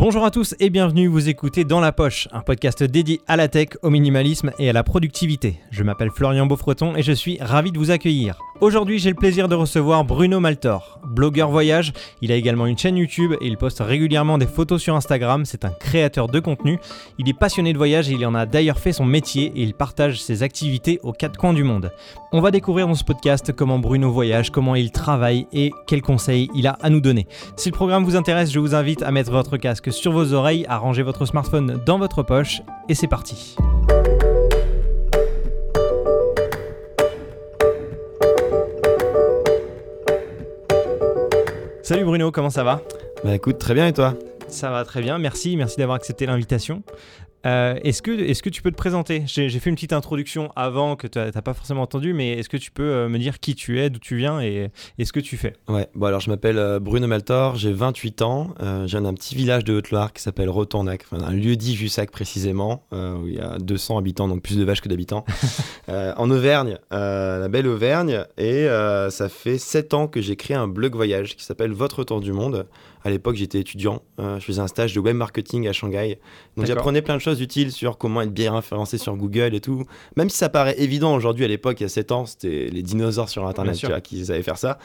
Bonjour à tous et bienvenue, vous écoutez Dans la Poche, un podcast dédié à la tech, au minimalisme et à la productivité. Je m'appelle Florian Beaufreton et je suis ravi de vous accueillir. Aujourd'hui, j'ai le plaisir de recevoir Bruno Maltor, blogueur voyage. Il a également une chaîne YouTube et il poste régulièrement des photos sur Instagram. C'est un créateur de contenu. Il est passionné de voyage et il en a d'ailleurs fait son métier et il partage ses activités aux quatre coins du monde. On va découvrir dans ce podcast comment Bruno voyage, comment il travaille et quels conseils il a à nous donner. Si le programme vous intéresse, je vous invite à mettre votre casque sur vos oreilles, à ranger votre smartphone dans votre poche et c'est parti. Salut Bruno, comment ça va? Bah écoute, très bien et toi? Ça va très bien, merci, merci d'avoir accepté l'invitation. Euh, est-ce, que, est que tu peux te présenter? J'ai, fait une petite introduction avant que tu n'as pas forcément entendu, mais est-ce que tu peux euh, me dire qui tu es, d'où tu viens et, ce que tu fais? Ouais, bon alors je m'appelle euh, Bruno Maltor, j'ai 28 ans, je viens d'un petit village de Haute-Loire qui s'appelle Rotornac, enfin, un lieu dit Jussac précisément, où il y a 200 habitants, donc plus de vaches que d'habitants, en Auvergne, la belle Auvergne, et ça fait 7 ans que j'ai créé un blog voyage qui s'appelle Votre Tour du Monde. À l'époque, j'étais étudiant, je faisais un stage de web marketing à Shanghai, donc j'apprenais plein de choses utiles sur comment être bien référencé sur Google et tout. Même si ça paraît évident aujourd'hui, à l'époque, il y a 7 ans, c'était les dinosaures sur Internet tu vois, qui savaient faire ça.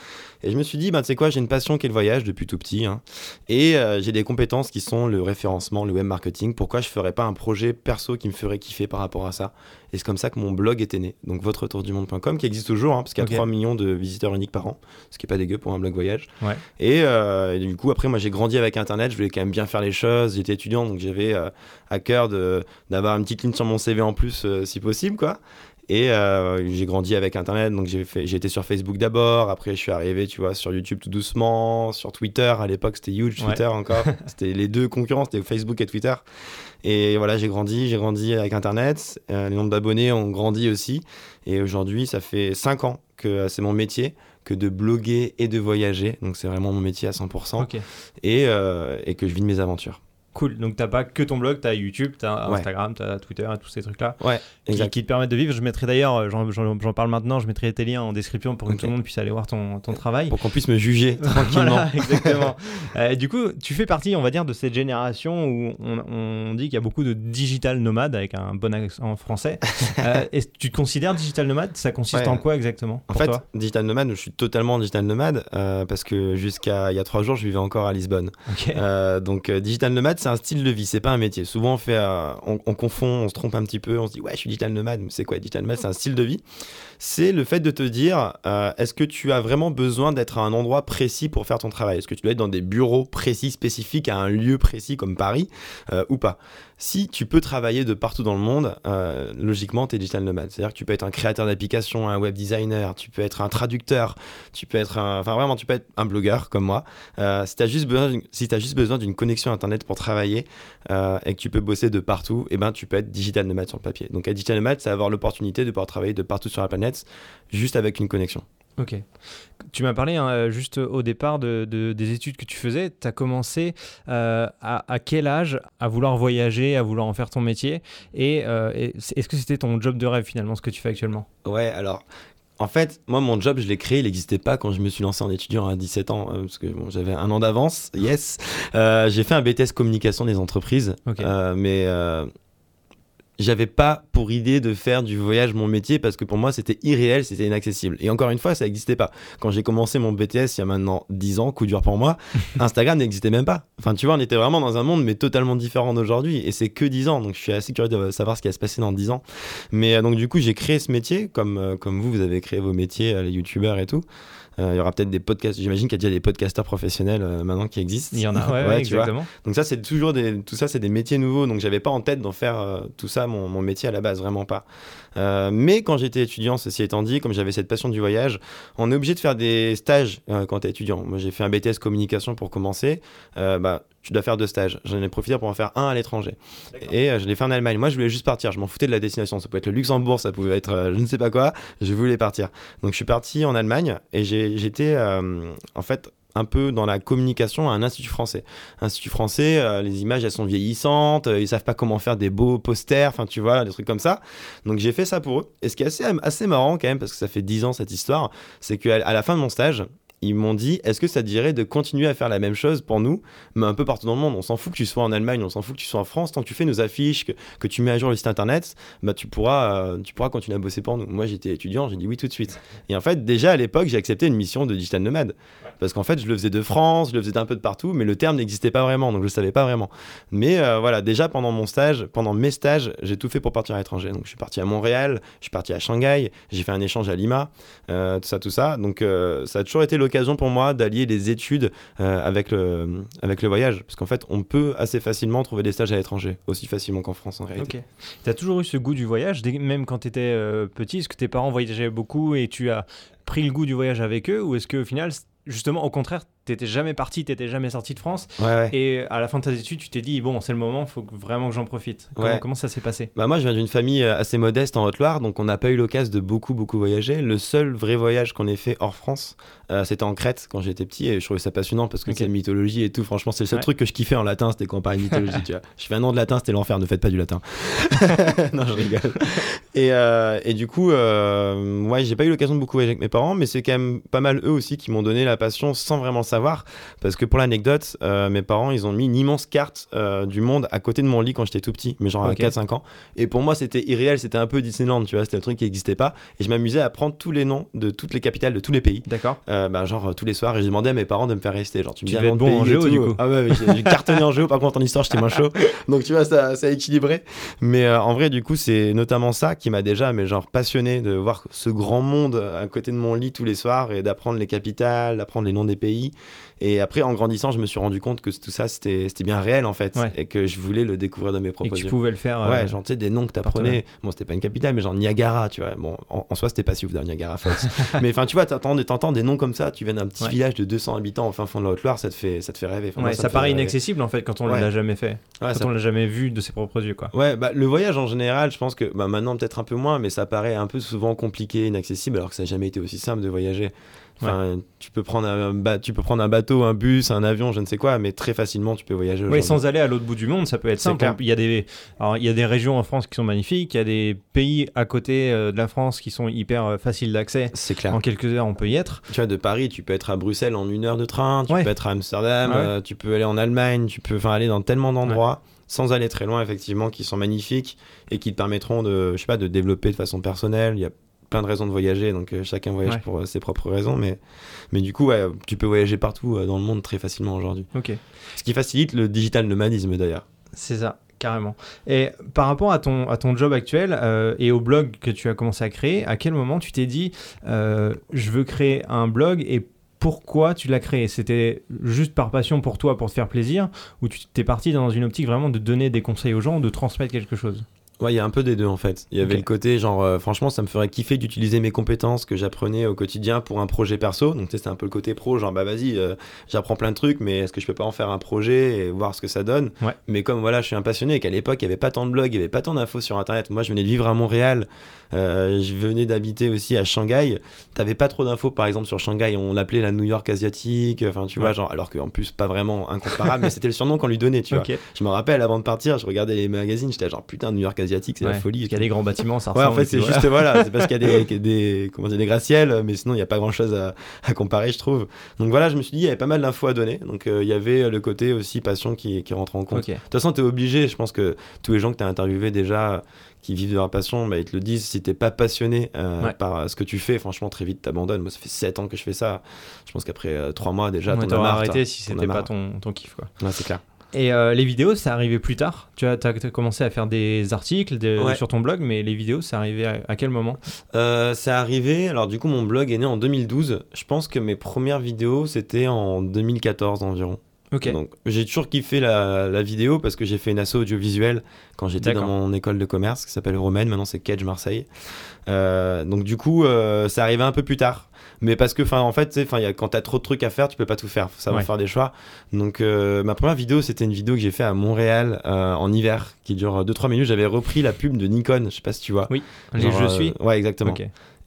Et je me suis dit, bah, tu sais quoi, j'ai une passion qui est le voyage depuis tout petit. Hein. et euh, j'ai des compétences qui sont le référencement, le web marketing. Pourquoi je ferais pas un projet perso qui me ferait kiffer par rapport à ça? Et c'est comme ça que mon blog était né. Donc, votre du monde.com, qui existe toujours, hein, parce qu'il y a 3 millions de visiteurs uniques par an, ce qui est pas dégueu pour un blog voyage. Euh, et, du coup, après, moi, j'ai grandi avec Internet. Je voulais quand même bien faire les choses. J'étais étudiant, donc j'avais euh, à cœur d'avoir une petite ligne sur mon CV en plus, si possible, quoi. Et euh, j'ai grandi avec Internet, donc j'ai j'ai été sur Facebook d'abord, après je suis arrivé, tu vois, sur YouTube tout doucement, sur Twitter, à l'époque c'était huge Twitter encore, c'était les deux concurrents, c'était Facebook et Twitter. Et voilà, j'ai grandi, j'ai grandi avec Internet, euh, les nombres d'abonnés ont grandi aussi, et aujourd'hui ça fait 5 ans que euh, c'est mon métier, que de bloguer et de voyager, donc c'est vraiment mon métier à 100%, et, et que je vis de mes aventures. Cool. Donc, t'as pas que ton blog, t'as YouTube, t'as Instagram, t'as Twitter et tous ces trucs-là. Ouais, qui, qui, te permettent de vivre. Je mettrai d'ailleurs, euh, j'en parle maintenant, je mettrai tes liens en description pour que tout le monde puisse aller voir ton, ton travail. Pour qu'on puisse me juger tranquillement. exactement. euh, du coup, tu fais partie, on va dire, de cette génération où on, on dit qu'il y a beaucoup de digital nomades avec un bon accent français. euh, tu te considères digital nomade? Ça consiste en quoi exactement? En fait, digital nomade, je suis totalement digital nomade euh, parce que jusqu'à il y a trois jours, je vivais encore à Lisbonne. Euh, donc, digital nomade, c'est un style de vie, c'est pas un métier. Souvent, on, fait, euh, on, confond, on se trompe un petit peu, on se dit ouais, je suis digital nomade, c'est quoi digital nomade? C'est un style de vie. C'est le fait de te dire euh, est-ce que tu as vraiment besoin d'être à un endroit précis pour faire ton travail? Est-ce que tu dois être dans des bureaux précis, spécifiques, à un lieu précis comme Paris euh, ou pas? Si tu peux travailler de partout dans le monde, logiquement, tu es digital nomade. C'est-à-dire que tu peux être un créateur d'application, un web designer, tu peux être un traducteur, tu peux être un... Enfin, vraiment, tu peux être un blogueur comme moi. si tu as juste besoin d'une connexion Internet pour travailler, euh, et que tu peux bosser de partout, et eh ben tu peux être digital nomade sur le papier. Donc être digital nomade, c'est avoir l'opportunité de pouvoir travailler de partout sur la planète, juste avec une connexion. Ok. Tu m'as parlé hein, juste au départ de, des études que tu faisais. Tu as commencé euh, à, quel âge à vouloir voyager, à vouloir en faire ton métier? Et euh, est-ce que c'était ton job de rêve finalement, ce que tu fais actuellement? Ouais, alors en fait, moi, mon job, je l'ai créé, il n'existait pas quand je me suis lancé en étudiant à 17 ans, euh, parce que bon, j'avais un an d'avance, yes. Euh, j'ai fait un BTS communication des entreprises, euh, mais j'avais pas pour idée de faire du voyage mon métier parce que pour moi c'était irréel, c'était inaccessible. Et encore une fois, ça n'existait pas. Quand j'ai commencé mon BTS il y a maintenant 10 ans, coup dur pour moi, Instagram n'existait même pas. Enfin, tu vois, on était vraiment dans un monde mais totalement différent d'aujourd'hui et c'est que 10 ans. Donc je suis assez curieux de savoir ce qui va se passer dans 10 ans. Mais euh, donc du coup, j'ai créé ce métier comme euh, comme vous vous avez créé vos métiers euh, les youtubeurs et tout. Euh, il y aura peut-être des podcasts. J'imagine qu'il y a déjà des podcasteurs professionnels euh, maintenant qui existent. Il y en a, ouais, exactement. Donc ça, c'est toujours des, tout ça, c'est des métiers nouveaux. Donc j'avais pas en tête d'en faire euh, tout ça mon, mon, métier à la base, vraiment pas. mais quand j'étais étudiant, ceci étant dit, comme j'avais cette passion du voyage, on est obligé de faire des stages quand tu es étudiant. Moi, j'ai fait un BTS communication pour commencer. bah, tu dois faire deux stages. J'en ai profité pour en faire un à l'étranger. Et je l'ai fait en Allemagne. Moi, je voulais juste partir. Je m'en foutais de la destination. Ça pouvait être le Luxembourg, ça pouvait être je ne sais pas quoi. Je voulais partir. Donc, je suis parti en Allemagne et j'étais euh, en fait un peu dans la communication à un institut français. Institut français, euh, les images elles sont vieillissantes, euh, ils savent pas comment faire des beaux posters, enfin tu vois, des trucs comme ça. Donc j'ai fait ça pour eux. Et ce qui est assez, assez marrant quand même, parce que ça fait 10 ans cette histoire, c'est qu'à à la fin de mon stage, ils m'ont dit est-ce que ça te dirait de continuer à faire la même chose pour nous, mais un peu partout dans le monde? On s'en fout que tu sois en Allemagne, on s'en fout que tu sois en France, tant que tu fais nos affiches, que, tu mets à jour le site internet, bah, tu, pourras, euh, tu pourras continuer à bosser pour nous. Moi, j'étais étudiant, j'ai dit oui tout de suite. Et en fait, déjà à l'époque, j'ai accepté une mission de digital nomade. Parce qu'en fait, je le faisais de France, je le faisais d'un peu de partout, mais le terme n'existait pas vraiment, donc je le savais pas vraiment. Mais euh, voilà, déjà pendant mon stage, pendant mes stages, j'ai tout fait pour partir à l'étranger. Donc je suis parti à Montréal, je suis parti à Shanghai, j'ai fait un échange à Lima, euh, tout ça, tout ça. Donc ça a toujours été l'occasion pour moi d'allier les études avec, le, avec le voyage. Parce qu'en fait, on peut assez facilement trouver des stages à l'étranger, aussi facilement qu'en France en réalité. Ok. Tu as toujours eu ce goût du voyage, même quand tu étais euh, petit Est-ce que tes parents voyageaient beaucoup et tu as pris le goût du voyage avec eux Ou est-ce qu'au final, justement, au contraire, t'étais jamais parti, t'étais jamais sorti de France. Et à la fin de tes études, tu t'es dit, bon, c'est le moment, il faut vraiment que j'en profite. Comment, comment, ça s'est passé? Bah Moi, je viens d'une famille euh, assez modeste en Haute-Loire, donc on n'a pas eu l'occasion de beaucoup, beaucoup voyager. Le seul vrai voyage qu'on ait fait hors France, euh, c'était en Crète quand j'étais petit, et je trouvais ça passionnant parce que c'est mythologie et tout. Franchement, c'est le seul truc que je kiffais en latin, c'était quand on parlait de mythologie. tu vois. Je fais un an de latin, c'était l'enfer, ne faites pas du latin. non, je rigole. Et, euh, et du coup, ouais, j'ai pas eu l'occasion de beaucoup voyager avec mes parents, mais c'est quand même pas mal eux aussi qui m'ont donné la passion sans vraiment savoir. Parce que pour l'anecdote, euh, mes parents, ils ont mis une immense carte euh, du monde à côté de mon lit quand j'étais tout petit, mais genre à 4-5 ans. Et pour moi, c'était irréel, c'était un peu Disneyland, tu vois, c'était un truc qui n'existait pas. Et je m'amusais à prendre tous les noms de toutes les capitales de tous les pays. D'accord. Euh, bah, genre tous les soirs, et je demandais à mes parents de me faire rester. Genre, tu me dis bon en géo, du coup. Ah ouais, j'ai cartonné en géo, par contre, en histoire, j'étais moins chaud. Donc, tu vois, ça, ça a équilibré. Mais en vrai, du coup, c'est notamment ça qui m'a déjà, mais genre, passionné de voir ce grand monde à côté de mon lit tous les soirs et d'apprendre les capitales, d'apprendre les noms des pays. Et après, en grandissant, je me suis rendu compte que tout ça, c'était bien réel en fait. Et que je voulais le découvrir de mes propres yeux. Et que tu pouvais le faire. Ouais, euh, genre, tu sais, des noms que tu apprenais. Bon, c'était pas une capitale, mais genre Niagara, tu vois. Bon, en, soi, c'était pas si ouf d'ailleurs, Niagara Falls. mais enfin, tu vois, t'entends des noms comme ça, tu viens d'un petit village de 200 habitants au fin fond de la Haute-Loire, ça, te fait, ça te fait rêver. ouais, ça, paraît inaccessible en fait quand on l'a jamais fait. quand on l'a jamais vu de ses propres yeux, quoi. Ouais, bah, le voyage en général, je pense que bah, maintenant peut-être un peu moins, mais ça paraît un peu souvent compliqué, inaccessible, alors que ça n'a jamais été aussi simple de voyager. Enfin, tu, peux prendre un, tu peux prendre un bateau, un bus, un avion, je ne sais quoi, mais très facilement tu peux voyager. Oui, sans aller à l'autre bout du monde, ça peut être simple. Il y, a des, alors, il y a des régions en France qui sont magnifiques, il y a des pays à côté euh, de la France qui sont hyper euh, faciles d'accès. C'est clair. En quelques heures, on peut y être. Tu vois, de Paris, tu peux être à Bruxelles en une heure de train, tu peux être à Amsterdam, euh, tu peux aller en Allemagne, tu peux aller dans tellement d'endroits sans aller très loin effectivement qui sont magnifiques et qui te permettront de je sais pas de développer de façon personnelle il y a plein de raisons de voyager, donc euh, chacun voyage pour euh, ses propres raisons, mais, mais du coup, tu peux voyager partout euh, dans le monde très facilement aujourd'hui. Ok. Ce qui facilite le digital nomadisme d'ailleurs. C'est ça, carrément. Et par rapport à ton, à ton job actuel et au blog que tu as commencé à créer, à quel moment tu t'es dit, je veux créer un blog et pourquoi tu l'as créé? C'était juste par passion pour toi, pour te faire plaisir, ou tu t'es parti dans une optique vraiment de donner des conseils aux gens, de transmettre quelque chose? Ouais, il y a un peu des deux en fait. Il y avait le côté genre, euh, franchement, ça me ferait kiffer d'utiliser mes compétences que j'apprenais au quotidien pour un projet perso. Donc, c'était un peu le côté pro, genre, bah vas-y, euh, j'apprends plein de trucs, mais est-ce que je peux pas en faire un projet et voir ce que ça donne? Mais comme voilà, je suis un passionné et qu'à l'époque, il y avait pas tant de blogs, il y avait pas tant d'infos sur internet. Moi, je venais de vivre à Montréal, euh, je venais d'habiter aussi à Shanghai. T'avais pas trop d'infos, par exemple, sur Shanghai. On l'appelait la New York asiatique, enfin, tu vois, genre, alors qu'en plus, pas vraiment incomparable, mais c'était le surnom qu'on lui donnait, tu vois. Je me rappelle, avant de partir, je regardais les magazines, j'étais genre, putain, New York asiatique, c'est la folie. Parce qu'il y a des grands bâtiments, ça Ouais, en fait, c'est juste, voilà, c'est parce qu'il y a des, des, comment dire, des gratte-ciels, mais sinon, il n'y a pas grand chose à, à, comparer, je trouve. Donc voilà, je me suis dit, il y avait pas mal d'infos à donner. Donc euh, il y avait le côté aussi passion qui, qui rentre en compte. De toute façon, tu es obligé, je pense que tous les gens que tu as interviewés déjà, qui vivent de leur passion, bah, ils te le disent. Si t'es pas passionné euh, par ce que tu fais, franchement, très vite t'abandonnes. Moi, ça fait 7 ans que je fais ça. Je pense qu'après 3 euh, mois déjà, t'en as arrêté si c'était pas ton, ton kiff, quoi. Ouais, c'est clair. Et euh, les vidéos, ça arrivé plus tard. Tu as, as, commencé à faire des articles sur ton blog, mais les vidéos, ça arrivé à, quel moment? Euh, C'est arrivé. Alors, du coup, mon blog est né en 2012. Je pense que mes premières vidéos, c'était en 2014 environ. Ok. Donc, j'ai toujours kiffé la, la, vidéo parce que j'ai fait une asso audiovisuelle quand j'étais dans mon école de commerce qui s'appelle Romaine. Maintenant, c'est Cage Marseille. Euh, donc, du coup, euh, ça arrivait un peu plus tard mais parce que enfin en fait enfin quand t'as trop de trucs à faire tu peux pas tout faire. Faut savoir faire des choix. Donc euh, ma première vidéo c'était une vidéo que j'ai fait à Montréal euh, en hiver qui dure 2-3 minutes. J'avais repris la pub de Nikon. Je sais pas si tu vois. Oui. Je euh, suis ouais exactement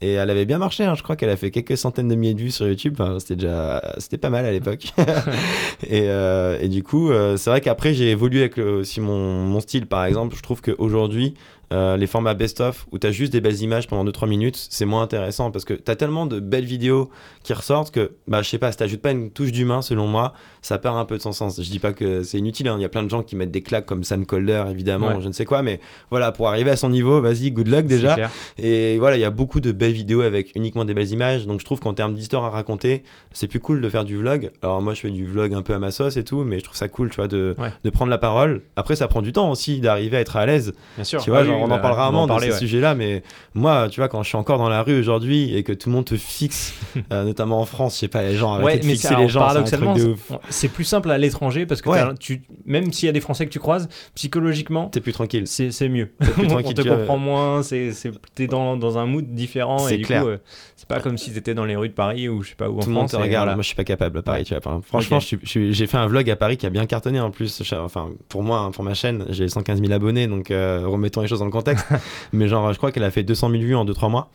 Et elle avait bien marché, hein. je crois qu'elle a fait quelques centaines de milliers de vues sur YouTube. c'était déjà, c'était pas mal à l'époque. et, et, du coup, c'est vrai qu'après j'ai évolué avec aussi mon, mon, style. Par exemple, je trouve qu'aujourd'hui, euh, les formats best-of où tu as juste des belles images pendant 2-3 minutes, c'est moins intéressant parce que tu as tellement de belles vidéos qui ressortent que, bah, je sais pas, si t'ajoutes pas une touche d'humain, selon moi, ça perd un peu de son sens. Je dis pas que c'est inutile, hein. il y a plein de gens qui mettent des claques comme Sam Colder, évidemment, je ne sais quoi, mais voilà, pour arriver à son niveau, vas-y, good luck déjà. Et voilà, il y a beaucoup de belles vidéos avec uniquement des belles images, donc je trouve qu'en termes d'histoire à raconter, c'est plus cool de faire du vlog. Alors moi, je fais du vlog un peu à ma sauce et tout, mais je trouve ça cool, tu vois, de, de prendre la parole. Après, ça prend du temps aussi d'arriver à être à l'aise. Bien sûr. Tu vois, genre, on en bah, parlera rarement de ce sujet-là, mais moi, tu vois, quand je suis encore dans la rue aujourd'hui et que tout le monde te fixe, euh, notamment en France, je sais pas, les gens arrêtent de fixer les gens. Paradoxalement, c'est plus simple à l'étranger parce que tu, même s'il y a des Français que tu croises, psychologiquement, t'es plus tranquille. C'est mieux. on te comprend moins, t'es dans, dans un mood différent et du coup, euh, c'est pas comme si t'étais dans les rues de Paris ou je sais pas où tout en France. Monde te regarde. Moi, je suis pas capable à Paris. Tu vois, franchement, j'ai fait un vlog à Paris qui a bien cartonné en plus. Enfin, pour moi, hein, pour ma chaîne, j'ai 115 000 abonnés, donc euh, remettons les choses dans le contexte. Mais genre, je crois qu'elle a fait 200 000 vues en 2-3 mois.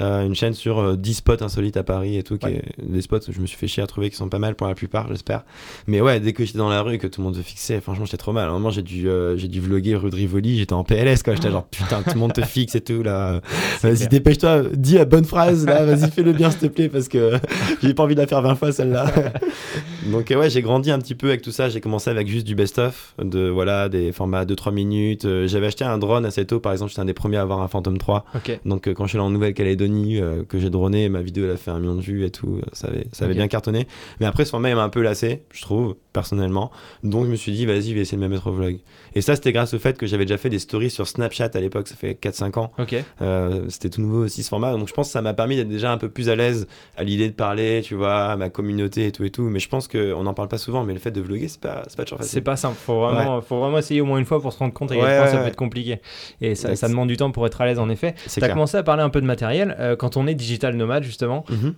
Euh, une chaîne sur 10 euh, spots insolites à Paris et tout, qui est, des spots que je me suis fait chier à trouver qui sont pas mal pour la plupart, j'espère. Mais ouais, dès que j'étais dans la rue et que tout le monde te fixait, franchement, j'étais trop mal. À un moment, j'ai dû, euh, j'ai dû vloguer rue de Rivoli, j'étais en PLS, quoi. J'étais genre, putain, tout le monde te fixe et tout, là. Vas-y, dépêche-toi, dis la bonne phrase, là, vas-y, fais-le bien, s'il te plaît, parce que j'ai pas envie de la faire 20 fois, celle-là. Donc, ouais, j'ai grandi un petit peu avec tout ça. J'ai commencé avec juste du best-of, de, voilà, des formats 2-3 minutes. J'avais acheté un drone assez tôt, par exemple, j'étais un des premiers à avoir un Phantom 3. Donc, quand je suis allé en Nouvelle-Calédonie, que j'ai droné, ma vidéo elle a fait un million de vues et tout, ça avait, ça avait bien cartonné. Mais après ce format il m'a un peu lassé, je trouve, personnellement. Donc je me suis dit, vas-y, je vais essayer de me mettre au vlog. Et ça c'était grâce au fait que j'avais déjà fait des stories sur Snapchat à l'époque, ça fait 4-5 ans. Ok. Euh, c'était tout nouveau aussi ce format, donc je pense que ça m'a permis d'être déjà un peu plus à l'aise à l'idée de parler, tu vois, à ma communauté et tout et tout. Mais je pense qu'on n'en parle pas souvent, mais le fait de vlogger, c'est pas, pas toujours facile. C'est pas simple, faut vraiment, faut vraiment essayer au moins une fois pour se rendre compte à quel ça peut être compliqué. Et ça, ça, demande du temps pour être à l'aise en effet. Tu as commencé à parler un peu de matériel. Euh, quand on est digital nomade justement, mhm.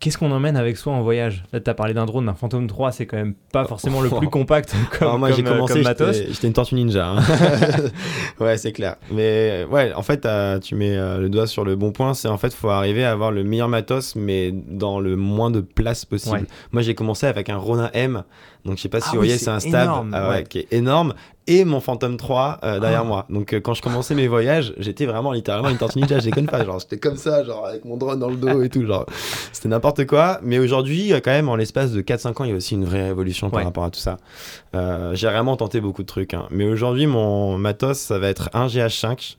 Qu'est-ce qu'on emmène avec soi en voyage Là, tu as parlé d'un drone, d'un Phantom 3, c'est quand même pas forcément le plus compact comme, moi, j'ai euh, commencé, matos. J'étais une tortue ninja. Hein. ouais, c'est clair. Mais ouais, en fait, tu mets euh, le doigt sur le bon point. C'est en fait, faut arriver à avoir le meilleur matos, mais dans le moins de place possible. Moi, j'ai commencé avec un Ronin M. Donc, je sais pas si ah vous voyez, c'est un stab ah qui est énorme et mon Phantom 3 euh, derrière ah. moi. Donc euh, quand je commençais mes voyages, j'étais vraiment littéralement une tortue ninja, je déconne pas, genre j'étais comme ça, genre avec mon drone dans le dos et tout, genre c'était n'importe quoi. Mais aujourd'hui, quand même, en l'espace de 4-5 ans, il y a aussi une vraie révolution par rapport à tout ça. Euh, j'ai vraiment tenté beaucoup de trucs, hein. mais aujourd'hui, mon matos, ça va être un GH5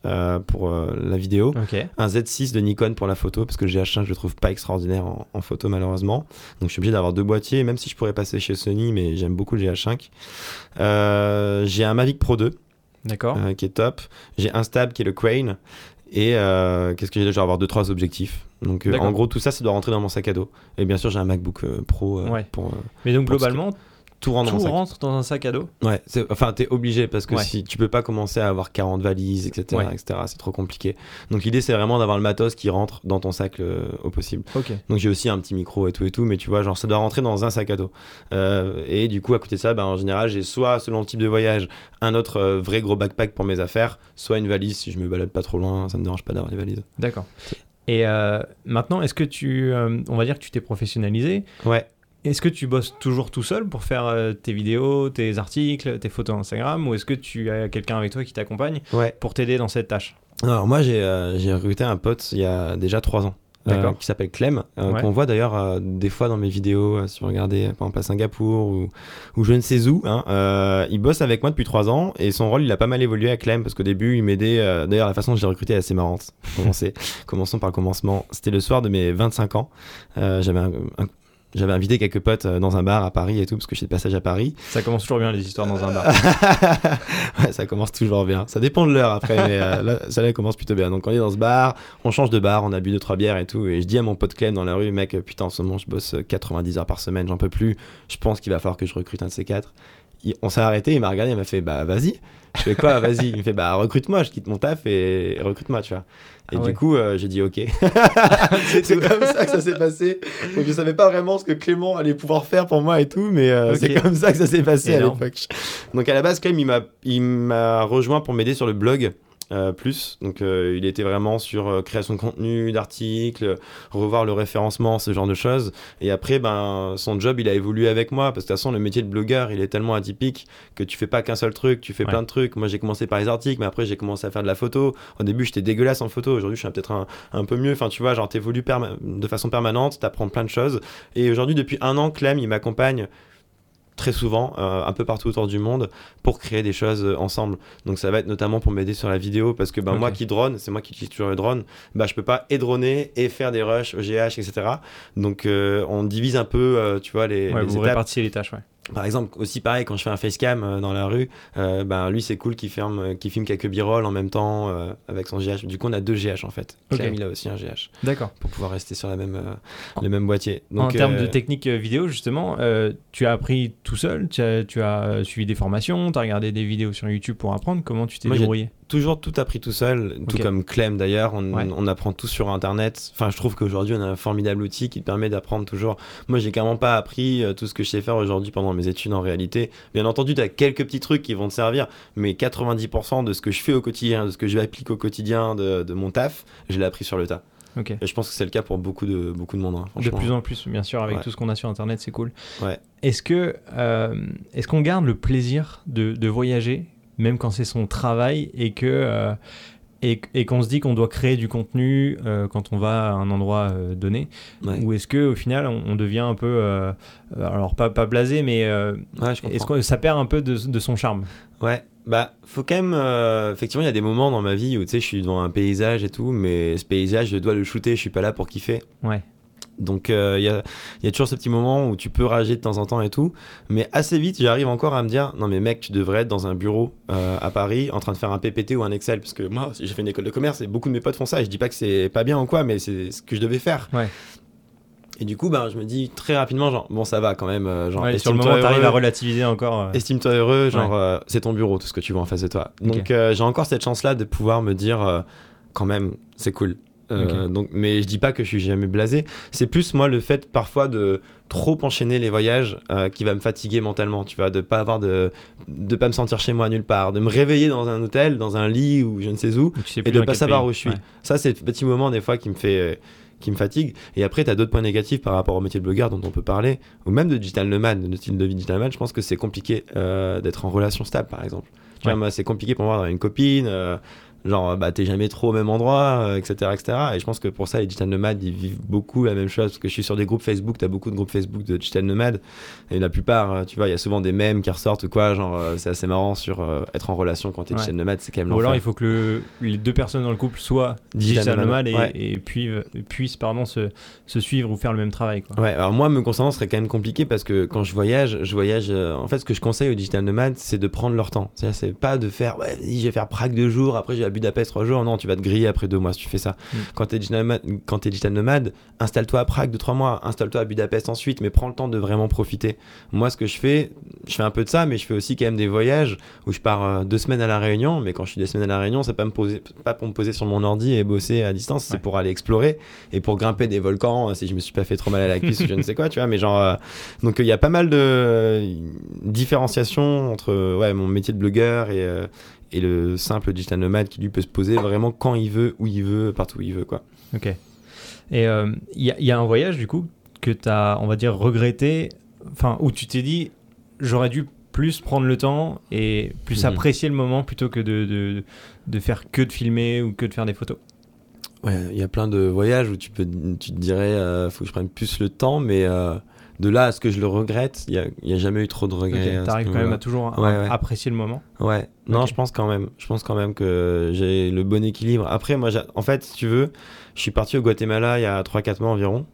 pour la vidéo, un Z6 de Nikon pour la photo, parce que le GH5, je le trouve pas extraordinaire en, en photo malheureusement. Donc je suis obligé d'avoir deux boîtiers, même si je pourrais passer chez Sony, mais j'aime beaucoup le GH5. j'ai un Mavic Pro 2. D'accord. Euh, qui est top. J'ai un stab qui est le Crane. Et euh, qu'est-ce que j'ai? Déjà avoir deux trois objectifs. Donc euh, en gros tout ça ça doit rentrer dans mon sac à dos. Et bien sûr j'ai un MacBook Pro pour. Mais donc globalement tout rentre, dans, un sac à dos Ouais, enfin, t'es obligé parce que si tu peux pas commencer à avoir 40 valises, etc., etc., c'est trop compliqué. Donc l'idée, c'est vraiment d'avoir le matos qui rentre dans ton sac au possible. Donc j'ai aussi un petit micro et tout et tout, mais tu vois, genre ça doit rentrer dans un sac à dos. Euh, et du coup, à côté de ça, ben, en général, j'ai soit, selon le type de voyage, un autre euh, vrai gros backpack pour mes affaires, soit une valise si je me balade pas trop loin, ça me dérange pas d'avoir des valises. D'accord. Et euh, maintenant, est-ce que tu, on va dire que tu t'es professionnalisé Ouais. Est-ce que tu bosses toujours tout seul pour faire euh, tes vidéos, tes articles, tes photos Instagram ou est-ce que tu as quelqu'un avec toi qui t'accompagne pour t'aider dans cette tâche? Alors moi euh, j'ai recruté un pote il y a déjà trois ans. Euh, qui s'appelle Clem, qu'on voit d'ailleurs des fois dans mes vidéos, si vous regardez par exemple à Singapour ou, ou je ne sais où. Hein, il bosse avec moi depuis trois ans et son rôle il a pas mal évolué à Clem parce qu'au début il m'aidait. d'ailleurs la façon dont j'ai recruté est assez marrante. Commençons par le commencement. C'était le soir de mes 25 ans. J'avais un, j'avais invité quelques potes euh, dans un bar à Paris et tout, parce que j'étais de passage à Paris. Ça commence toujours bien les histoires dans un bar. ouais, ça commence toujours bien. Ça dépend de l'heure après, mais euh, là, ça là commence plutôt bien. Donc on est dans ce bar, on change de bar, on a bu deux trois bières et tout, et je dis à mon pote Clem dans la rue, mec, putain en ce moment je bosse 90 heures par semaine, j'en peux plus. Je pense qu'il va falloir que je recrute un de ces quatre. On s'est arrêté, il m'a regardé, il m'a fait bah vas-y. Je fais quoi Vas-y? Il me fait bah recrute-moi, je quitte mon taf et recrute-moi, tu vois. Et ah du coup, euh, j'ai dit OK. c'est comme ça que ça s'est passé. Donc je savais pas vraiment ce que Clément allait pouvoir faire pour moi et tout, mais euh, c'est comme ça que ça s'est passé à l'époque. Donc à la base, il m'a, il m'a rejoint pour m'aider sur le blog. Euh, plus. Donc euh, il était vraiment sur euh, création de contenu, d'articles, revoir le référencement, ce genre de choses. Et après, ben, son job, il a évolué avec moi. Parce que de toute façon, le métier de blogueur, il est tellement atypique que tu fais pas qu'un seul truc, tu fais Ouais. plein de trucs. Moi, j'ai commencé par les articles, mais après, j'ai commencé à faire de la photo. Au début, j'étais dégueulasse en photo. Aujourd'hui, je suis peut-être un, un peu mieux. Enfin, tu vois, genre, t'évolues de façon permanente, t'apprends plein de choses. Et aujourd'hui, depuis un an, Clem, il m'accompagne très souvent, euh, un peu partout autour du monde, pour créer des choses euh, ensemble. Donc ça va être notamment pour m'aider sur la vidéo, parce que ben, moi qui drone, c'est moi qui utilise toujours le drone, bah, je peux pas et droner et faire des rushs, OGH, etc. Donc euh, on divise un peu, tu vois, les, Ouais, les vous étapes. répartissez les tâches, ouais. Par exemple, aussi pareil, quand je fais un facecam euh, dans la rue, euh, ben, lui c'est cool qu'il euh, filme quelques b-roll en même temps euh, avec son GH. Du coup, on a deux GH en fait. Ok. Clem, il a aussi un GH D'accord. pour pouvoir rester sur la même, euh, le même boîtier. en termes de technique vidéo, justement, tu as appris tout seul, tu as, tu as suivi des formations, tu as regardé des vidéos sur YouTube pour apprendre? Comment tu t'es débrouillé? Toujours tout appris tout seul, tout comme Clem d'ailleurs. On, Ouais. on apprend tout sur Internet. Enfin, je trouve qu'aujourd'hui, on a un formidable outil qui te permet d'apprendre toujours. Moi, j'ai carrément pas appris euh, tout ce que je sais faire aujourd'hui pendant mes études en réalité. Bien entendu, tu as quelques petits trucs qui vont te servir, mais 90% de ce que je fais au quotidien, de ce que je applique au quotidien de, de mon taf, je l'ai appris sur le tas. Et je pense que c'est le cas pour beaucoup de, beaucoup de monde. hein, De plus en plus, bien sûr, avec Ouais. tout ce qu'on a sur Internet, c'est cool. Ouais. Est-ce que euh, est-ce qu'on garde le plaisir de, de voyager, même quand c'est son travail, et que euh, et, et qu'on se dit qu'on doit créer du contenu euh, quand on va à un endroit euh, donné, Ouais. ou est-ce que au final on, on devient un peu, alors pas pas blasé, mais Ouais, est-ce que ça perd un peu de, de son charme? Ouais, bah, faut quand même. effectivement, il y a des moments dans ma vie où, tu sais, je suis devant un paysage et tout, mais ce paysage, je dois le shooter, je suis pas là pour kiffer. Ouais. Donc, euh, il y, a, il y a toujours ce petit moment où tu peux rager de temps en temps et tout, mais assez vite, j'arrive encore à me dire non, mais mec, tu devrais être dans un bureau euh, à Paris en train de faire un PPT ou un Excel, parce que moi, j'ai fait une école de commerce et beaucoup de mes potes font ça, et je dis pas que c'est pas bien ou quoi, mais c'est ce que je devais faire. Ouais. Et du coup, ben, je me dis très rapidement, genre, bon, ça va quand même, euh, genre, Ouais, Sur le moment, tu arrives heureux. à relativiser encore. euh, Estime-toi heureux, genre euh, c'est ton bureau, tout ce que tu vois en face de toi. Donc j'ai encore cette chance-là de pouvoir me dire quand même c'est cool. Euh, donc, mais je dis pas que je suis jamais blasé. C'est plus moi le fait parfois de trop enchaîner les voyages euh, qui va me fatiguer mentalement. Tu vois, de pas avoir de, de pas me sentir chez moi nulle part, de me réveiller dans un hôtel, dans un lit ou je ne sais où, où tu sais et de pas savoir pays. où je suis. Ouais. Ça, c'est le petit moment des fois qui me fait. euh, qui me fatigue. Et après, tu as d'autres points négatifs par rapport au métier de blogueur dont on peut parler, ou même de digital nomade, de style de vie digital nomade. Je pense que c'est compliqué d'être en relation stable, par exemple. Tu Ouais. vois, moi, c'est compliqué pour moi d'avoir une copine, genre, bah, t'es jamais trop au même endroit, euh, etc., etc. Et je pense que pour ça, les digital nomades, ils vivent beaucoup la même chose. Parce que je suis sur des groupes Facebook, t'as beaucoup de groupes Facebook de digital nomades. Et la plupart, euh, tu vois, il y a souvent des mèmes qui ressortent ou quoi. Genre, euh, c'est assez marrant sur euh, être en relation quand t'es Ouais. digital nomade, c'est quand même Ou alors il faut que le- les deux personnes dans le couple soient Digital digital nomades et, et puis, puissent pardon, se, se suivre ou faire le même travail. Quoi. Ouais, alors moi, me concernant, ce serait quand même compliqué parce que quand je voyage, je voyage. en fait, ce que je conseille aux digital nomades, c'est de prendre leur temps. C'est pas de faire, ouais, je vais faire Prague deux jours, après je vais Budapest trois jours. Non, tu vas te griller après deux mois si tu fais ça. Mm. Quand t'es digital nomade, quand t'es digital nomade, installe-toi à Prague deux trois mois, installe-toi à Budapest ensuite, mais prends le temps de vraiment profiter. Moi, ce que je fais, je fais un peu de ça, mais je fais aussi quand même des voyages où je pars euh, deux semaines à la Réunion. Mais quand je suis deux semaines à la Réunion, c'est pas me poser, pas pour me poser sur mon ordi et bosser à distance, c'est pour aller explorer et pour grimper des volcans euh, si je me suis pas fait trop mal à la cuisse ou je ne sais quoi, tu vois. Mais genre, euh, donc il y a pas mal de euh, différenciation entre ouais, mon métier de blogueur et, euh, et le simple digital nomade qui lui peut se poser vraiment quand il veut, où il veut, partout où il veut, quoi. Ok. Et euh, il y, a- il y a un voyage du coup que tu as, on va dire, regretté, enfin, où tu t'es dit, j'aurais dû plus prendre le temps et plus Mhm. apprécier le moment plutôt que de, de, de faire que de filmer ou que de faire des photos. Ouais, il y a plein de voyages où tu, peux, tu te dirais, euh, faut que je prenne plus le temps, mais euh, de là à ce que je le regrette, il n'y a, il y a jamais eu trop de regrets. T'arrives quand même à toujours Ouais, ouais. apprécier le moment. Ouais, non, je pense quand même. Je pense quand même que j'ai le bon équilibre. Après, moi, en fait, si tu veux, je suis parti au Guatemala il y a 3-4 mois environ,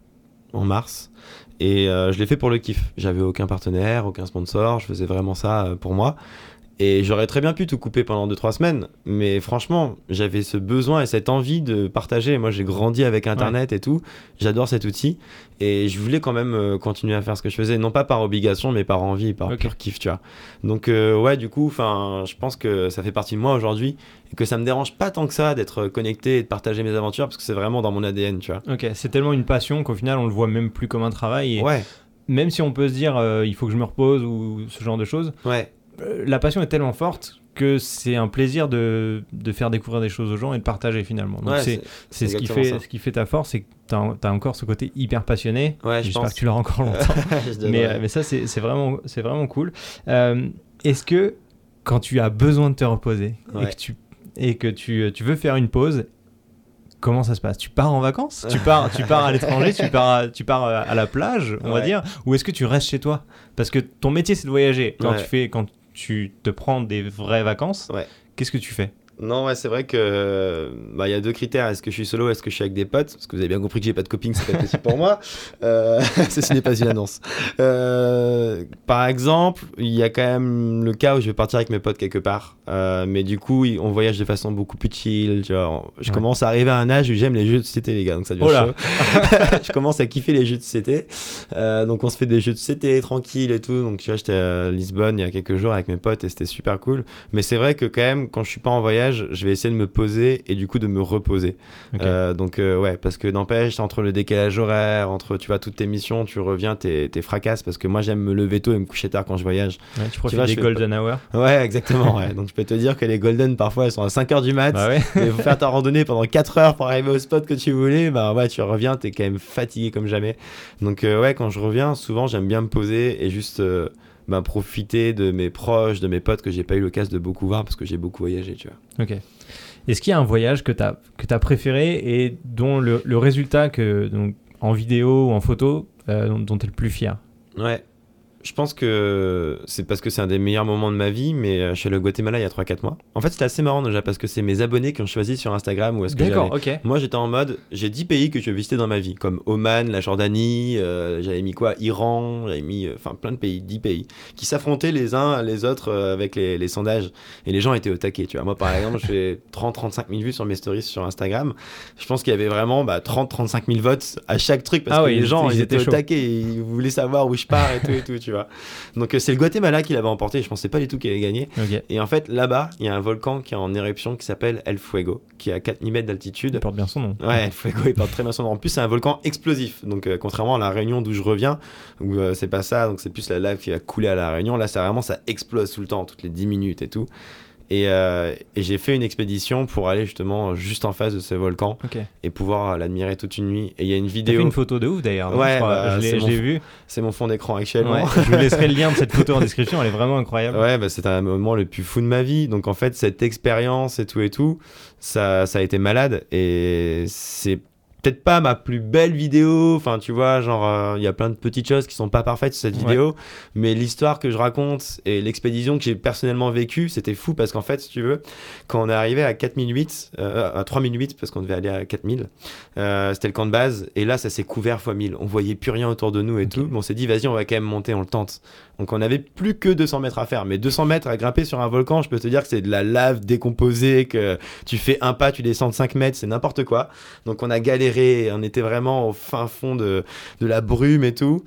en mars. Et euh, je l'ai fait pour le kiff. J'avais aucun partenaire, aucun sponsor. Je faisais vraiment ça euh, pour moi. Et j'aurais très bien pu tout couper pendant 2-3 semaines. Mais franchement, j'avais ce besoin et cette envie de partager. Moi, j'ai grandi avec Internet et tout. J'adore cet outil. Et je voulais quand même euh, continuer à faire ce que je faisais. Non pas par obligation, mais par envie, par Ok. pur kiff, tu vois. Donc, euh, ouais, du coup, je pense que ça fait partie de moi aujourd'hui. Et que ça me dérange pas tant que ça d'être connecté et de partager mes aventures. Parce que c'est vraiment dans mon ADN, tu vois. Ok, c'est tellement une passion qu'au final on le voit même plus comme un travail. Et Ouais, Même si on peut se dire, euh, il faut que je me repose ou ce genre de choses, ouais. Euh, la passion est tellement forte que c'est un plaisir de, de, faire découvrir des choses aux gens et de partager finalement. Donc Ouais, c'est ce qui fait ce qui fait ta force, c'est que tu as, encore ce côté hyper passionné. Ouais, J'espère que tu l'auras encore longtemps. Mais, euh, mais ça, c'est vraiment, c'est vraiment cool. Euh, Est-ce que quand tu as besoin de te reposer et que, tu, et que tu, tu veux faire une pause, comment ça se passe? Tu pars en vacances? Tu pars, tu pars à l'étranger? Tu pars, à, tu pars à la plage, on va dire? Ou est-ce que tu restes chez toi? Parce que ton métier, c'est de voyager. Quand, Ouais. tu fais, quand tu te prends des vraies vacances, Ouais. qu'est-ce que tu fais? Non, ouais, c'est vrai que bah, il y a deux critères. Est-ce que je suis solo Est-ce que je suis avec des potes? Parce que vous avez bien compris que j'ai pas de copine, c'est pas possible pour moi. Euh, ceci n'est pas une annonce. Euh, par exemple, il y a quand même le cas où je vais partir avec mes potes quelque part. Euh, mais du coup, on voyage de façon beaucoup plus chill. Tu vois. Je Ouais. commence à arriver à un âge où j'aime les jeux de société, les gars. Donc ça devient Oh chaud. je commence à kiffer les jeux de société. Donc on se fait des jeux de société tranquille et tout. Donc tu vois, j'étais à Lisbonne il y a quelques jours avec mes potes et c'était super cool. Mais c'est vrai que quand même, quand je suis pas en voyage, je vais essayer de me poser et du coup de me reposer. Euh, donc euh, ouais, parce que n'empêche, entre le décalage horaire, entre tu vois toutes tes missions, tu reviens, t'es fracasse parce que moi j'aime me lever tôt et me coucher tard quand je voyage. Ouais, tu profites vois, des golden hour Ouais, exactement. ouais. Donc je peux te dire que les golden parfois elles sont à 5h du mat. Bah ouais. Et faut faire ta randonnée pendant 4 heures pour arriver au spot que tu voulais, bah ouais, tu reviens, t'es quand même fatigué comme jamais. Donc euh, ouais, quand je reviens, souvent j'aime bien me poser et juste bah, profiter de mes proches, de mes potes que j'ai pas eu l'occasion de beaucoup voir parce que j'ai beaucoup voyagé, tu vois. Ok. Est-ce qu'il y a un voyage que tu as, que as préféré et dont le, le résultat que, donc, en vidéo ou en photo euh, dont tu es le plus fier? Ouais. Je pense que c'est parce que c'est un des meilleurs moments de ma vie, mais euh, je suis allé au Guatemala il y a 3-4 mois. En fait, c'était assez marrant déjà parce que c'est mes abonnés qui ont choisi sur Instagram où est-ce que. D'accord, ok. Moi, j'étais en mode, j'ai 10 pays que je veux visiter dans ma vie, comme Oman, la Jordanie, euh, j'avais mis quoi Iran, j'avais mis, euh, enfin, plein de pays, 10 pays, qui s'affrontaient les uns les autres euh, avec les, les sondages. Et les gens étaient au taquet, tu vois. Moi, par exemple, je fais 30-35 000 vues sur mes stories sur Instagram. Je pense qu'il y avait vraiment bah, 30-35 000 votes à chaque truc parce Ah que oui, les gens, ils ils, étaient étaient, au taquet, et ils voulaient savoir où je pars et tout et tout, tu vois. Donc, euh, c'est le Guatemala qui l'avait emporté. Je pensais pas du tout qu'il allait gagner. Et en fait, là-bas, il y a un volcan qui est en éruption qui s'appelle El Fuego, qui est à 4000 mètres Il d'altitude. porte bien son nom. Ouais, El Fuego, il porte très bien son nom. En plus, c'est un volcan explosif. Donc, euh, contrairement à la Réunion d'où je reviens, où euh, c'est pas ça, donc c'est plus la lave qui va couler à la Réunion. Là, c'est vraiment, ça explose tout le temps, toutes les 10 minutes et tout. Et, euh, et j'ai fait une expédition pour aller justement juste en face de ce volcan et pouvoir l'admirer toute une nuit. Et il y a une T'as fait vidéo, une photo de ouf d'ailleurs. Ouais, je bah, je l'ai c'est vu. c'est mon fond d'écran actuellement. Ouais, je vous laisserai le lien de cette photo en description, elle est vraiment incroyable. Ouais, bah, c'était un moment le plus fou de ma vie. Donc en fait, cette expérience et tout et tout, ça, ça a été malade. Et c'est peut-être pas ma plus belle vidéo. Enfin, tu vois, genre, euh, il y a plein de petites choses qui sont pas parfaites sur cette Ouais. vidéo. Mais l'histoire que je raconte et l'expédition que j'ai personnellement vécue, c'était fou parce qu'en fait, si tu veux, quand on est arrivé à 4008, euh, à 3008, parce qu'on devait aller à 4000, euh, c'était le camp de base. Et là, ça s'est couvert fois 1000. On voyait plus rien autour de nous et tout. Mais on s'est dit, vas-y, on va quand même monter, on le tente. Donc on avait plus que 200 mètres à faire. Mais 200 mètres à grimper sur un volcan, je peux te dire que c'est de la lave décomposée, que tu fais un pas, tu descends de 5 mètres, c'est n'importe quoi. Donc on a galéré, on était vraiment au fin fond de, de la brume et tout.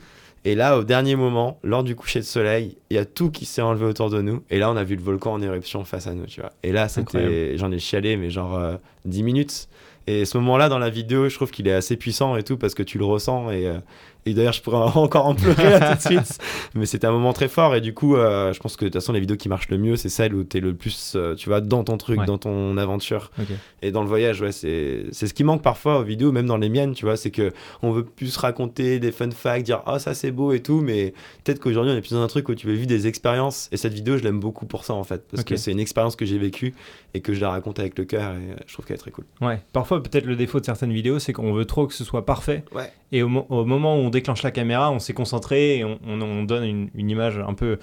Et là, au dernier moment, lors du coucher de soleil, il y a tout qui s'est enlevé autour de nous. Et là, on a vu le volcan en éruption face à nous, tu vois. Et là, c'était, j'en ai chialé, mais genre euh, 10 minutes. Et ce moment-là, dans la vidéo, je trouve qu'il est assez puissant et tout, parce que tu le ressens. Et, euh, et d'ailleurs, je pourrais encore en pleurer là tout de suite. Mais c'était un moment très fort. Et du coup, euh, je pense que de toute façon, les vidéos qui marchent le mieux, c'est celles où tu es le plus, euh, tu vois, dans ton truc, Ouais. dans ton aventure. Et dans le voyage, ouais, c'est ce qui manque parfois aux vidéos, même dans les miennes, tu vois, c'est que on veut plus raconter des fun facts, dire ah ça c'est beau et tout, mais peut-être qu'aujourd'hui on est plus dans un truc où tu veux vivre des expériences. Et cette vidéo, je l'aime beaucoup pour ça en fait, parce que c'est une expérience que j'ai vécue et que je la raconte avec le cœur et euh, je trouve qu'elle est très cool. Ouais. Parfois, peut-être le défaut de certaines vidéos, c'est qu'on veut trop que ce soit parfait. Ouais. Et au, mo- au moment où on déclenche la caméra, on s'est concentré et on, on- on donne une image un peu,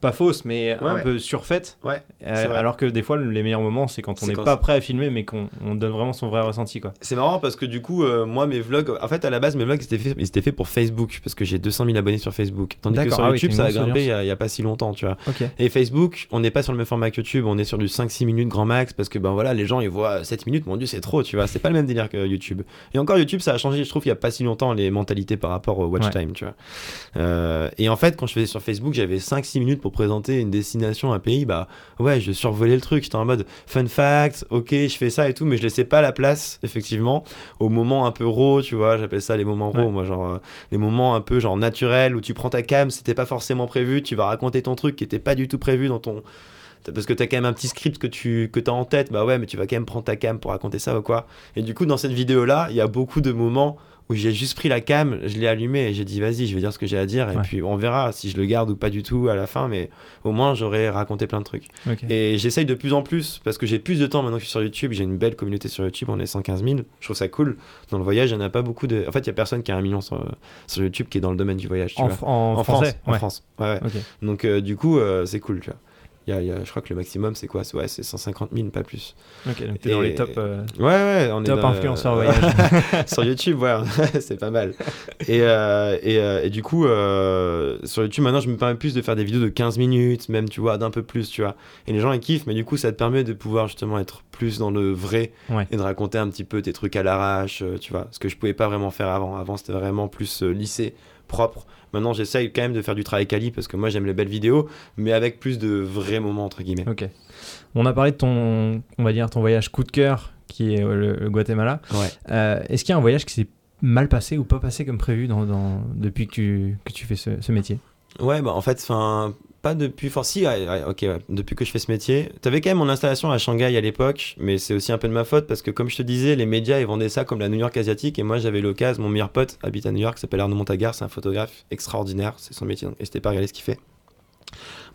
pas fausse, mais Ouais, un ouais. peu surfaite. Ouais. Euh, alors que des fois, les meilleurs moments, c'est quand on n'est pas prêt à filmer, mais qu'on on donne vraiment son vrai ressenti. Quoi. C'est marrant parce que du coup, euh, moi mes vlogs, en fait à la base mes vlogs c'était fait, ils étaient faits pour Facebook parce que j'ai 200 000 abonnés sur Facebook. Tandis que sur ah YouTube ça a grimpé il y a, pas si longtemps, tu vois. Et Facebook, on n'est pas sur le même format que YouTube, on est sur du 5-6 minutes grand max parce que ben voilà, les gens ils voient 7 minutes, mon dieu, c'est trop, tu vois, c'est pas le même délire que YouTube. Et encore YouTube, ça a changé, je trouve, il y a pas si longtemps les mentalités par rapport au watch Ouais. time, tu vois. Euh, et en fait, quand je faisais sur Facebook, j'avais 5-6 minutes pour présenter une destination, un pays, bah ouais, je survolais le truc, j'étais en mode fun fact, ok, je fais ça et tout, mais je laissais pas la place, effectivement, au moment un peu raw, tu vois, j'appelle ça les moments raw, Ouais. moi, genre, euh, les moments un peu genre naturels où tu prends ta cam, c'était pas forcément prévu, tu vas raconter ton truc qui était pas du tout prévu dans ton parce que tu as quand même un petit script que tu que as en tête, bah ouais, mais tu vas quand même prendre ta cam pour raconter ça ou quoi. Et du coup, dans cette vidéo-là, il y a beaucoup de moments où j'ai juste pris la cam, je l'ai allumé et j'ai dit vas-y, je vais dire ce que j'ai à dire et puis on verra si je le garde ou pas du tout à la fin, mais au moins j'aurais raconté plein de trucs. Et j'essaye de plus en plus parce que j'ai plus de temps maintenant que je suis sur YouTube, j'ai une belle communauté sur YouTube, on est 115 000, je trouve ça cool. Dans le voyage, il n'y en a pas beaucoup de. En fait, il y a personne qui a un million sur, sur, YouTube qui est dans le domaine du voyage. en, en, France, En France, ouais. Donc euh, du coup, euh, c'est cool, tu vois je crois que le maximum, c'est quoi? Ouais, C'est 150 000, pas plus. Ok, donc t'es dans les top, euh, ouais, ouais, on top est influenceurs voyage. sur YouTube, ouais, c'est pas mal. Et, euh, et, euh, et, du coup, sur YouTube, maintenant, je me permets plus de faire des vidéos de 15 minutes, même, tu vois, d'un peu plus, tu vois. Et les gens, ils kiffent, mais du coup, ça te permet de pouvoir justement être plus dans le vrai et de raconter un petit peu tes trucs à l'arrache, tu vois. Ce que je pouvais pas vraiment faire avant. Avant, c'était vraiment plus lycée propre. Maintenant, j'essaye quand même de faire du travail quali parce que moi, j'aime les belles vidéos, mais avec plus de vrais moments, entre guillemets. Ok. On a parlé de ton, on va dire, ton voyage coup de cœur, qui est le, Guatemala. Ouais. Euh, est-ce qu'il y a un voyage qui s'est mal passé ou pas passé comme prévu dans, dans, depuis que tu, que tu fais ce, ce métier? Ouais, bah en fait, enfin, depuis fort. Si, ok, depuis que je fais ce métier. T'avais quand même mon installation à Shanghai à l'époque, mais c'est aussi un peu de ma faute parce que, comme je te disais, les médias ils vendaient ça comme la New York asiatique et moi j'avais l'occasion. Mon meilleur pote habite à New York, s'appelle Arnaud Montagar, c'est un photographe extraordinaire, c'est son métier, et c'était pas regarder ce qu'il fait.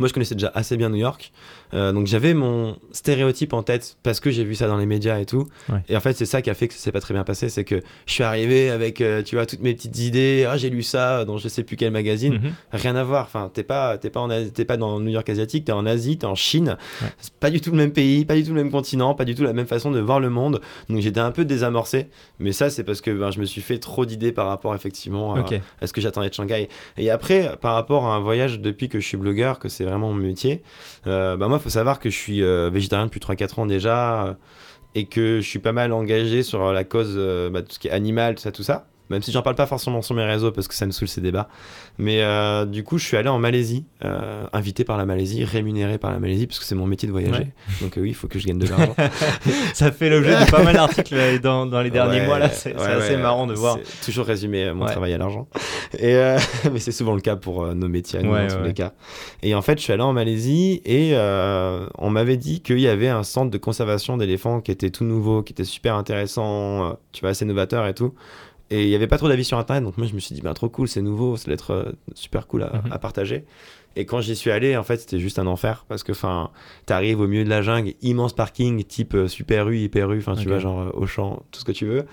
Moi, je connaissais déjà assez bien New York. Euh, donc, j'avais mon stéréotype en tête parce que j'ai vu ça dans les médias et tout. Et en fait, c'est ça qui a fait que ça s'est pas très bien passé. C'est que je suis arrivé avec, euh, tu vois, toutes mes petites idées. Ah, j'ai lu ça dans je sais plus quel magazine. Mhm. Rien à voir. Enfin, t'es pas, pas, en, pas dans New York asiatique, t'es en Asie, t'es en Chine. C'est pas du tout le même pays, pas du tout le même continent, pas du tout la même façon de voir le monde. Donc, j'étais un peu désamorcé. Mais ça, c'est parce que ben, je me suis fait trop d'idées par rapport, effectivement, à, à ce que j'attendais de Shanghai. Et après, par rapport à un voyage depuis que je suis blogueur, que c'est vraiment mon métier. Euh, bah moi, il faut savoir que je suis euh, végétarien depuis 3-4 ans déjà euh, et que je suis pas mal engagé sur la cause, bah, tout ce qui est animal, tout ça, tout ça même si j'en parle pas forcément sur mes réseaux parce que ça me saoule ces débats. Mais euh, du coup, je suis allé en Malaisie, euh, invité par la Malaisie, rémunéré par la Malaisie, parce que c'est mon métier de voyager. Donc euh, oui, il faut que je gagne de l'argent. ça fait l'objet de pas mal d'articles dans, dans, les derniers mois, là. C'est assez marrant de voir. Toujours résumer mon travail à l'argent. Et mais c'est souvent le cas pour nos métiers, à nous, dans tous les cas. Et en fait, je suis allé en Malaisie et on m'avait dit qu'il y avait un centre de conservation d'éléphants qui était tout nouveau, qui était super intéressant, tu vois, assez novateur et tout. Et il n'y avait pas trop d'avis sur Internet, donc moi je me suis dit, bah, trop cool, c'est nouveau, ça va être euh, super cool à, mhm. à, partager. Et quand j'y suis allé, en fait, c'était juste un enfer, parce que, enfin, t'arrives au milieu de la jungle, immense parking, type euh, super rue, hyper rue, enfin, tu vois, genre euh, au champ, tout ce que tu veux.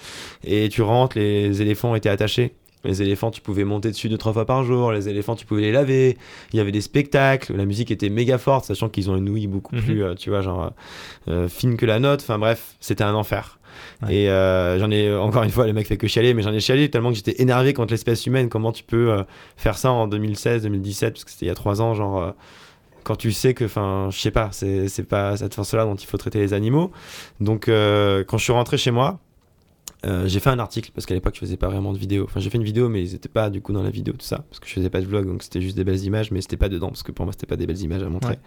Et tu rentres, les éléphants étaient attachés. Les éléphants, tu pouvais monter dessus deux, trois fois par jour. Les éléphants, tu pouvais les laver. Il y avait des spectacles. La musique était méga forte, sachant qu'ils ont une ouïe beaucoup mhm. plus, tu vois, genre, fine que la note. Enfin, bref, c'était un enfer. Et euh, j'en ai, encore une fois, le mec fait que chialer, mais j'en ai chialé tellement que j'étais énervé contre l'espèce humaine. Comment tu peux euh, faire ça en 2016, 2017, parce que c'était il y a trois ans, genre euh, quand tu sais que, enfin, je sais pas, c'est pas cette force-là dont il faut traiter les animaux. Donc, quand je suis rentré chez moi, euh, j'ai fait un article parce qu'à l'époque je faisais pas vraiment de vidéo. Enfin j'ai fait une vidéo mais ils étaient pas du coup dans la vidéo tout ça parce que je faisais pas de vlog donc c'était juste des belles images mais c'était pas dedans parce que pour moi c'était pas des belles images à montrer.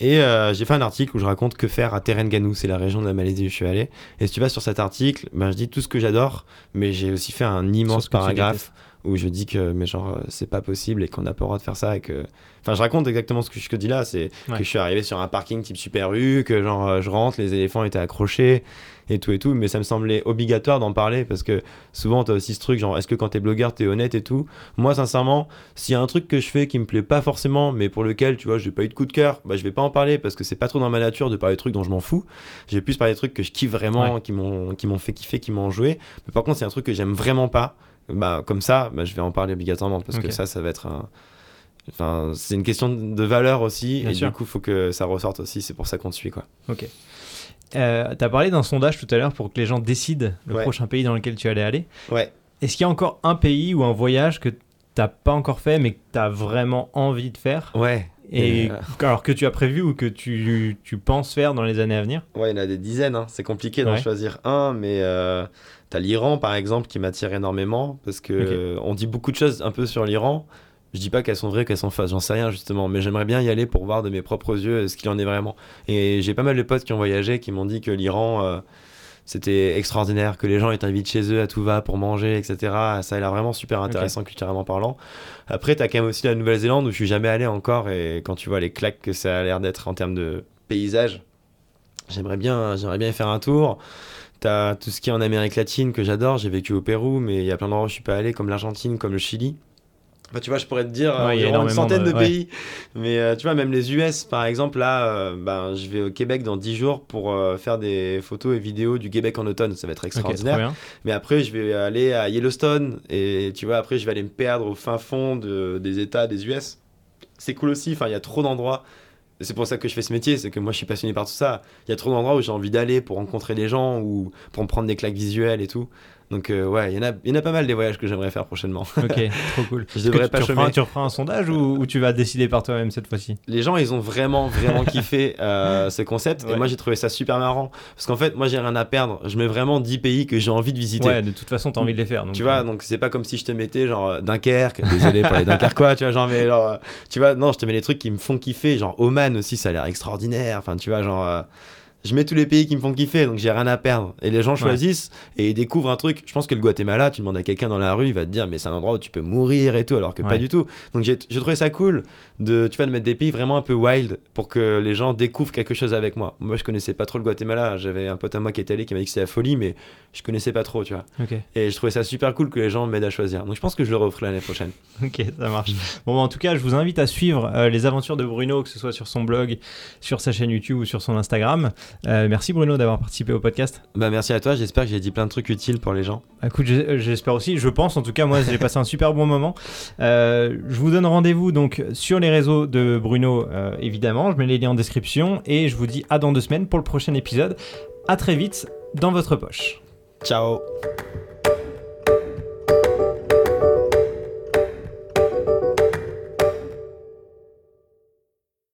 Et euh, j'ai fait un article où je raconte que faire à Terengganu, c'est la région de la Malaisie où je suis allé. Et si tu vas sur cet article, ben je dis tout ce que j'adore mais j'ai aussi fait un immense paragraphe où je dis que mais genre euh, c'est pas possible et qu'on n'a pas le droit de faire ça et que enfin je raconte exactement ce que je te dis là c'est que je suis arrivé sur un parking type super rue que genre je rentre les éléphants étaient accrochés et tout et tout, mais ça me semblait obligatoire d'en parler parce que souvent t'as aussi ce truc genre est-ce que quand t'es blogueur t'es honnête et tout? Moi sincèrement, s'il y a un truc que je fais qui me plaît pas forcément, mais pour lequel tu vois j'ai pas eu de coup de cœur, bah je vais pas en parler parce que c'est pas trop dans ma nature de parler de trucs dont je m'en fous. J'ai plus parler des trucs que je kiffe vraiment, qui m'ont qui m'ont fait kiffer, qui m'ont joué. Mais par contre c'est un truc que j'aime vraiment pas, bah comme ça, bah, je vais en parler obligatoirement parce que ça ça va être un Enfin, c'est une question de valeur aussi, et du coup, il faut que ça ressorte aussi. C'est pour ça qu'on te suit, quoi. Ok. Euh, tu as parlé d'un sondage tout à l'heure pour que les gens décident le prochain pays dans lequel tu allais aller. Ouais. Est-ce qu'il y a encore un pays ou un voyage que t'as pas encore fait mais que tu as vraiment envie de faire Ouais. Et euh, alors que tu as prévu ou que tu, tu, penses faire dans les années à venir? Ouais, il y en a des dizaines. Hein. C'est compliqué d'en choisir un, mais euh, tu as l'Iran par exemple qui m'attire énormément parce que on dit beaucoup de choses un peu sur l'Iran. Je dis pas qu'elles sont vraies, qu'elles sont fausses, j'en sais rien justement, mais j'aimerais bien y aller pour voir de mes propres yeux ce qu'il en est vraiment. Et j'ai pas mal de potes qui ont voyagé qui m'ont dit que l'Iran, euh, c'était extraordinaire que les gens t'invitent chez eux à tout va pour manger, etc. Ça a l'air vraiment super intéressant culturellement parlant. Après, tu as quand même aussi la Nouvelle-Zélande où je suis jamais allé encore et quand tu vois les claques que ça a l'air d'être en termes de paysage, j'aimerais bien, j'aimerais bien y faire un tour. T'as tout ce qui est en Amérique latine que j'adore. J'ai vécu au Pérou, mais il y a plein d'endroits où je suis pas allé, comme l'Argentine, comme le Chili. Bah, tu vois, je pourrais te dire Ouais, il y a une centaine de, de- ouais. pays. Mais euh, tu vois, même les US, par exemple, là, euh, ben, je vais au Québec dans 10 jours pour euh, faire des photos et vidéos du Québec en automne. Ça va être extraordinaire. Mais après, je vais aller à Yellowstone et tu vois, après, je vais aller me perdre au fin fond de- des États des US. C'est cool aussi. Enfin, il y a trop d'endroits. C'est pour ça que je fais ce métier, c'est que moi je suis passionné par tout ça. Il y a trop d'endroits où j'ai envie d'aller pour rencontrer des gens ou pour me prendre des claques visuelles et tout. Donc euh, ouais, il y, en a, il y en a pas mal des voyages que j'aimerais faire prochainement. Ok, trop cool. Je devrais tu, pas tu referas, tu referas un sondage ou, ou tu vas décider par toi-même cette fois-ci? Les gens, ils ont vraiment, vraiment kiffé euh, ce concept. Ouais. Et moi, j'ai trouvé ça super marrant. Parce qu'en fait, moi, j'ai rien à perdre. Je mets vraiment 10 pays que j'ai envie de visiter. Ouais, de toute façon, t'as envie de les faire. Donc, Tu vois, euh, donc c'est pas comme si je te mettais genre Dunkerque, désolé pour les Dunkerquois, tu vois, genre, mais genre, tu vois, non, je te mets les trucs qui me font kiffer, genre Oman aussi, ça a l'air extraordinaire, enfin, tu vois, genre, euh, je mets tous les pays qui me font kiffer, donc j'ai rien à perdre. Et les gens choisissent et ils découvrent un truc. Je pense que le Guatemala, tu demandes à quelqu'un dans la rue, il va te dire, mais c'est un endroit où tu peux mourir et tout, alors que Ouais. pas du tout. Donc j'ai trouvé ça cool de, tu vois, de mettre des pays vraiment un peu wild pour que les gens découvrent quelque chose avec moi. Moi, je connaissais pas trop le Guatemala, j'avais un pote à moi qui était allé qui m'a dit que c'était la folie, mais je connaissais pas trop, tu vois. Et je trouvais ça super cool que les gens m'aident à choisir. Donc je pense que je le referai l'année prochaine. ok, ça marche. Bon, en tout cas, je vous invite à suivre euh, les aventures de Bruno, que ce soit sur son blog, sur sa chaîne YouTube ou sur son Instagram. Euh, merci Bruno d'avoir participé au podcast. Bah merci à toi, j'espère que j'ai dit plein de trucs utiles pour les gens. Écoute, j'ai- euh, j'espère aussi, je pense en tout cas, moi j'ai passé un super bon moment. Euh, je vous donne rendez-vous donc sur les réseaux de Bruno, euh, évidemment, je mets les liens en description et je vous dis à dans deux semaines pour le prochain épisode. À très vite dans votre poche. Ciao